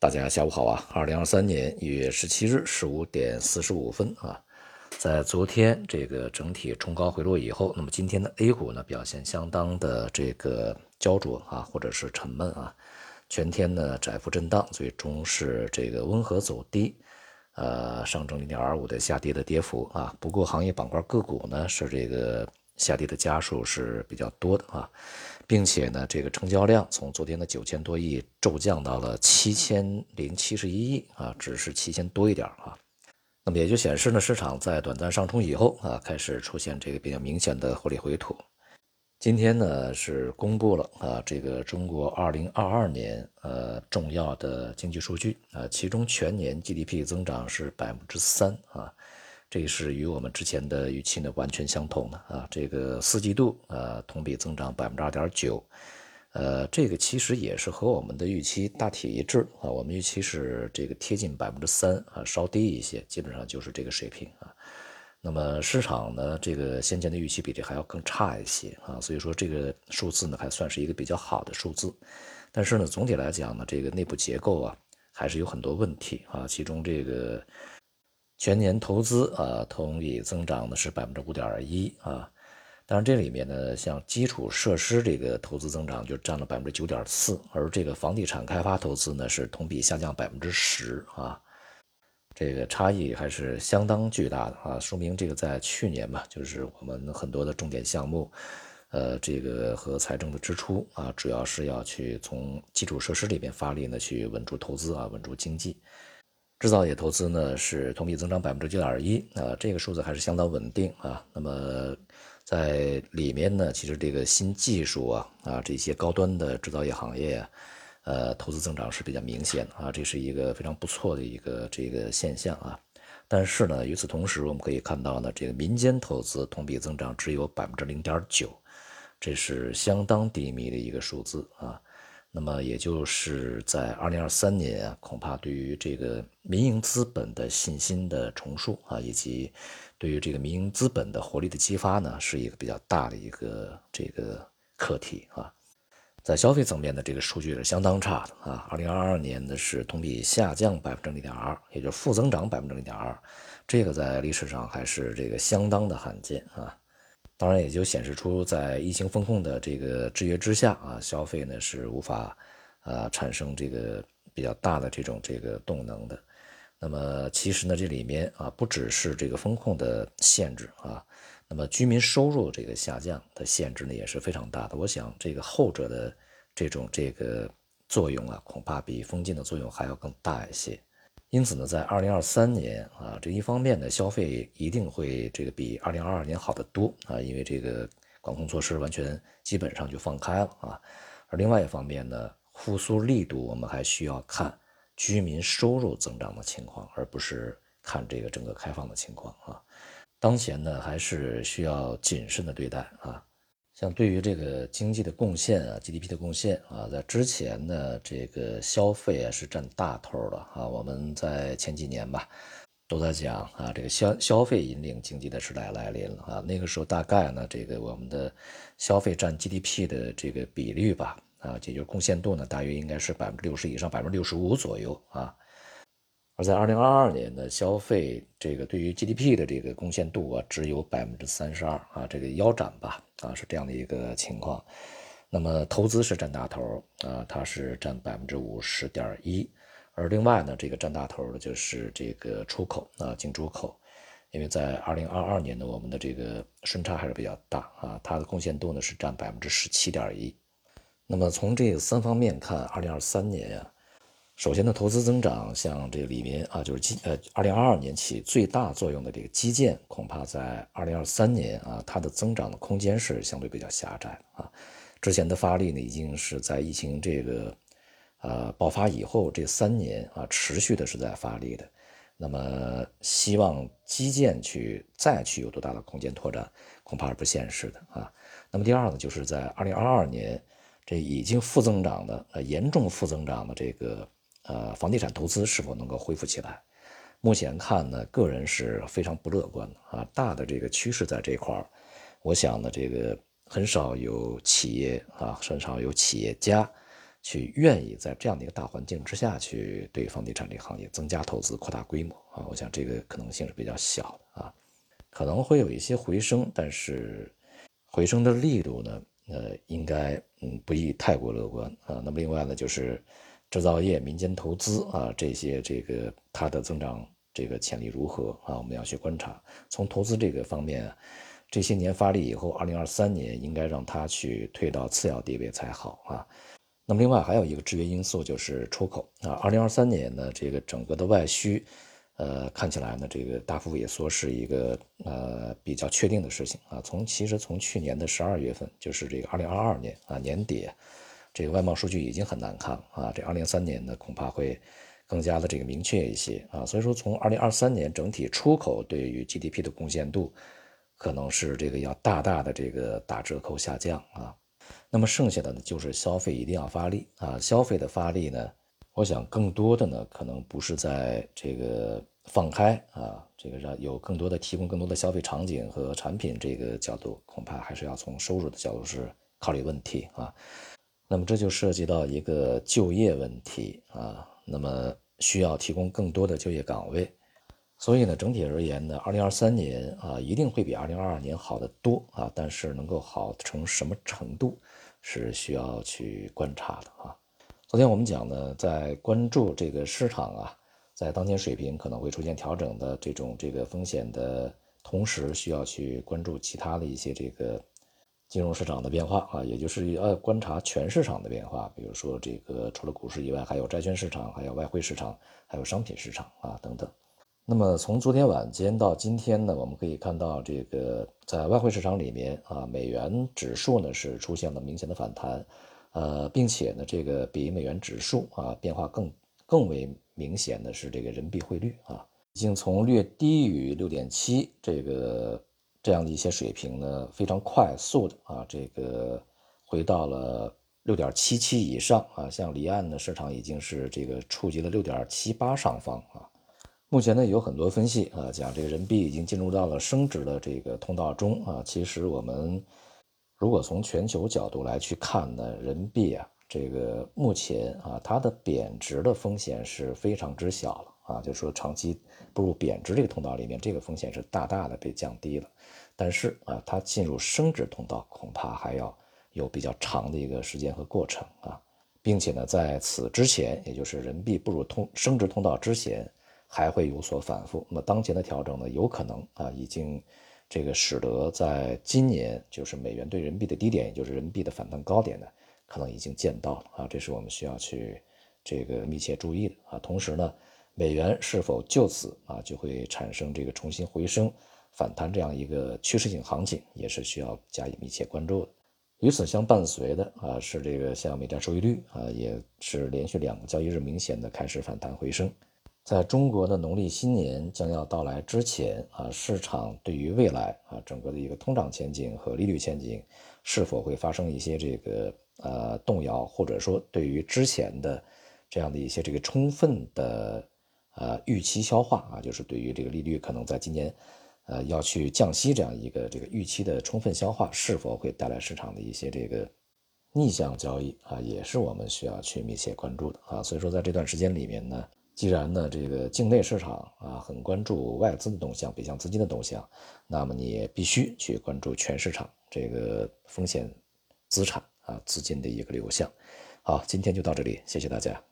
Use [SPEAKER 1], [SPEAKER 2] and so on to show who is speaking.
[SPEAKER 1] 大家下午好啊！二零二三年一月十七日十五点四十五分啊，在昨天这个整体冲高回落以后，那么今天的 A 股呢表现相当的这个焦灼啊，或者是沉闷啊，全天呢窄幅震荡，最终是这个温和走低，呃，上证零点二五的下跌的跌幅啊。不过行业板块个股呢是这个下跌的家数是比较多的啊。并且呢，这个成交量从昨天的九千多亿骤降到了七千零七十一亿啊，只是七千多一点啊。那么也就显示呢，市场在短暂上冲以后啊，开始出现这个比较明显的获利回吐。今天呢是公布了啊，这个中国二零二二年呃重要的经济数据啊，其中全年 GDP 增长是百分之三啊。这是与我们之前的预期呢完全相同的啊，这个四季度呃同比增长百分之二点九，呃，这个其实也是和我们的预期大体一致啊，我们预期是这个贴近百分之三啊，稍低一些，基本上就是这个水平啊。那么市场呢，这个先前的预期比这还要更差一些啊，所以说这个数字呢还算是一个比较好的数字，但是呢总体来讲呢，这个内部结构啊还是有很多问题啊，其中这个。全年投资啊，同比增长的是百分之五点一啊，当然这里面呢，像基础设施这个投资增长就占了百分之九点四，而这个房地产开发投资呢是同比下降百分之十啊，这个差异还是相当巨大的啊，说明这个在去年嘛，就是我们很多的重点项目，呃，这个和财政的支出啊，主要是要去从基础设施里面发力呢，去稳住投资啊，稳住经济。制造业投资呢是同比增长百分之九点一啊，这个数字还是相当稳定啊。那么在里面呢，其实这个新技术啊啊这些高端的制造业行业啊，呃，投资增长是比较明显的啊，这是一个非常不错的一个这个现象啊。但是呢，与此同时，我们可以看到呢，这个民间投资同比增长只有百分之零点九，这是相当低迷的一个数字啊。那么也就是在二零二三年啊，恐怕对于这个民营资本的信心的重塑啊，以及对于这个民营资本的活力的激发呢，是一个比较大的一个这个课题啊。在消费层面的这个数据是相当差的啊，二零二二年呢是同比下降百分之零点二，也就是负增长百分之零点二，这个在历史上还是这个相当的罕见啊。当然，也就显示出在疫情风控的这个制约之下啊，消费呢是无法啊产生这个比较大的这种这个动能的。那么其实呢，这里面啊不只是这个风控的限制啊，那么居民收入这个下降的限制呢也是非常大的。我想这个后者的这种这个作用啊，恐怕比封禁的作用还要更大一些。因此呢，在二零二三年啊，这一方面呢，消费一定会这个比二零二二年好得多啊，因为这个管控措施完全基本上就放开了啊。而另外一方面呢，复苏力度我们还需要看居民收入增长的情况，而不是看这个整个开放的情况啊。当前呢，还是需要谨慎的对待啊。像对于这个经济的贡献啊，GDP 的贡献啊，在之前呢，这个消费啊是占大头的啊。我们在前几年吧，都在讲啊，这个消消费引领经济的时代来临了啊。那个时候大概呢，这个我们的消费占 GDP 的这个比率吧，啊，也就是贡献度呢，大约应该是百分之六十以上，百分之六十五左右啊。而在二零二二年的消费，这个对于 GDP 的这个贡献度啊，只有百分之三十二啊，这个腰斩吧啊，是这样的一个情况。那么投资是占大头啊，它是占百分之五十点一。而另外呢，这个占大头的就是这个出口啊，进出口，因为在二零二二年呢，我们的这个顺差还是比较大啊，它的贡献度呢是占百分之十七点一。那么从这三方面看，二零二三年呀。首先呢，投资增长，像这个里面啊，就是基呃，二零二二年起最大作用的这个基建，恐怕在二零二三年啊，它的增长的空间是相对比较狭窄啊。之前的发力呢，已经是在疫情这个呃爆发以后这三年啊，持续的是在发力的。那么，希望基建去再去有多大的空间拓展，恐怕是不现实的啊。那么第二呢，就是在二零二二年这已经负增长的呃严重负增长的这个。呃，房地产投资是否能够恢复起来？目前看呢，个人是非常不乐观的啊。大的这个趋势在这块儿，我想呢，这个很少有企业啊，很少有企业家去愿意在这样的一个大环境之下去对房地产这个行业增加投资、扩大规模啊，我想这个可能性是比较小的啊，可能会有一些回升，但是回升的力度呢，呃，应该嗯不宜太过乐观啊。那么另外呢，就是制造业、民间投资啊这些这个它的增长这个潜力如何啊，我们要去观察。从投资这个方面，这些年发力以后，二零二三年应该让它去退到次要地位才好啊。那么另外还有一个制约因素就是出口啊，二零二三年呢，这个整个的外需，呃，看起来呢，这个大幅萎缩是一个呃比较确定的事情啊。从其实从去年的十二月份，就是这个二零二二年啊年底，这个外贸数据已经很难看啊。这二零二三年呢，恐怕会更加的这个明确一些啊。所以说，从二零二三年整体出口对于 GDP 的贡献度，可能是这个要大大的这个打折扣下降啊。那么剩下的呢，就是消费一定要发力啊！消费的发力呢，我想更多的呢，可能不是在这个放开啊，这个让有更多的提供更多的消费场景和产品这个角度，恐怕还是要从收入的角度是考虑问题啊。那么这就涉及到一个就业问题啊，那么需要提供更多的就业岗位。所以呢，整体而言呢，二零二三年啊，一定会比二零二二年好得多啊。但是能够好成什么程度，是需要去观察的啊。昨天我们讲呢，在关注这个市场啊，在当前水平可能会出现调整的这种这个风险的同时，需要去关注其他的一些这个金融市场的变化啊，也就是要观察全市场的变化。比如说这个除了股市以外，还有债券市场，还有外汇市场，还有商品市场啊等等。那么从昨天晚间到今天呢，我们可以看到这个在外汇市场里面啊，美元指数呢是出现了明显的反弹，呃，并且呢，这个比美元指数啊变化更更为明显的是这个人民币汇率啊，已经从略低于六点七这个这样的一些水平呢，非常快速的啊，这个回到了六点七七以上啊，像离岸的市场已经是这个触及了六点七八上方啊。目前呢，有很多分析啊，讲这个人民币已经进入到了升值的这个通道中啊。其实我们如果从全球角度来去看呢，人民币啊，这个目前啊，它的贬值的风险是非常之小了啊，就是说长期步入贬值这个通道里面，这个风险是大大的被降低了。但是啊，它进入升值通道恐怕还要有比较长的一个时间和过程啊，并且呢，在此之前，也就是人民币步入通升值通道之前。还会有所反复。那么当前的调整呢，有可能啊，已经这个使得在今年就是美元对人民币的低点，也就是人民币的反弹高点呢，可能已经见到了啊。这是我们需要去这个密切注意的啊。同时呢，美元是否就此啊就会产生这个重新回升反弹这样一个趋势性行情，也是需要加以密切关注的。与此相伴随的啊，是这个像美债收益率啊，也是连续两个交易日明显的开始反弹回升。在中国的农历新年将要到来之前啊，市场对于未来啊整个的一个通胀前景和利率前景是否会发生一些这个呃动摇，或者说对于之前的这样的一些这个充分的呃预期消化啊，就是对于这个利率可能在今年呃要去降息这样一个这个预期的充分消化，是否会带来市场的一些这个逆向交易啊，也是我们需要去密切关注的啊。所以说在这段时间里面呢。既然呢，这个境内市场啊很关注外资的动向、北向资金的动向，那么你也必须去关注全市场这个风险资产啊资金的一个流向。好，今天就到这里，谢谢大家。